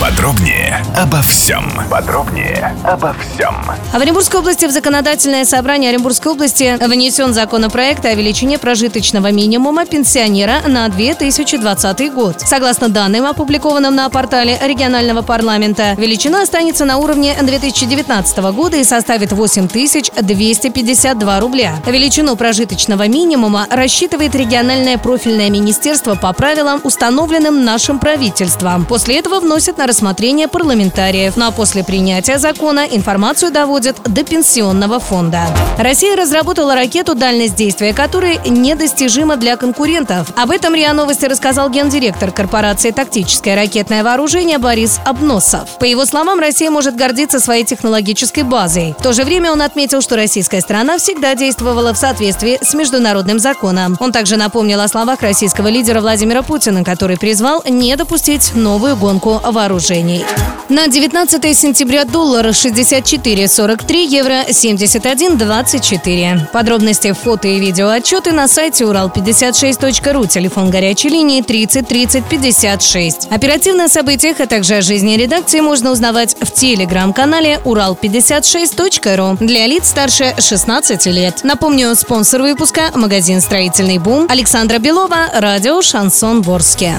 Подробнее обо всем. Подробнее обо всем. А в Оренбургской области в законодательное собрание Оренбургской области внесен законопроект о величине прожиточного минимума пенсионера на 2020 год. Согласно данным, опубликованным на портале регионального парламента, величина останется на уровне 2019 года и составит 8252 рубля. Величину прожиточного минимума рассчитывает региональное профильное министерство по правилам, установленным нашим правительством. После этого вносят на рассмотрение парламентариев. Ну а после принятия закона информацию доводят до пенсионного фонда. Россия разработала ракету, дальность действия которой недостижима для конкурентов. Об этом РИА Новости рассказал гендиректор корпорации «Тактическое ракетное вооружение» Борис Обносов. По его словам, Россия может гордиться своей технологической базой. В то же время он отметил, что российская страна всегда действовала в соответствии с международным законом. Он также напомнил о словах российского лидера Владимира Путина, который призвал не допустить новую гонку вооружений вооружений. На 19 сентября доллар 64,43, евро 71,24. Подробности, фото и видео отчеты на сайте урал56.ру, телефон горячей линии 30 30 56. Оперативно о событиях, а также о жизни редакции можно узнавать в телеграм-канале урал56.ру для лиц старше 16 лет. Напомню, спонсор выпуска – магазин «Строительный бум» Александра Белова, радио «Шансон Ворске».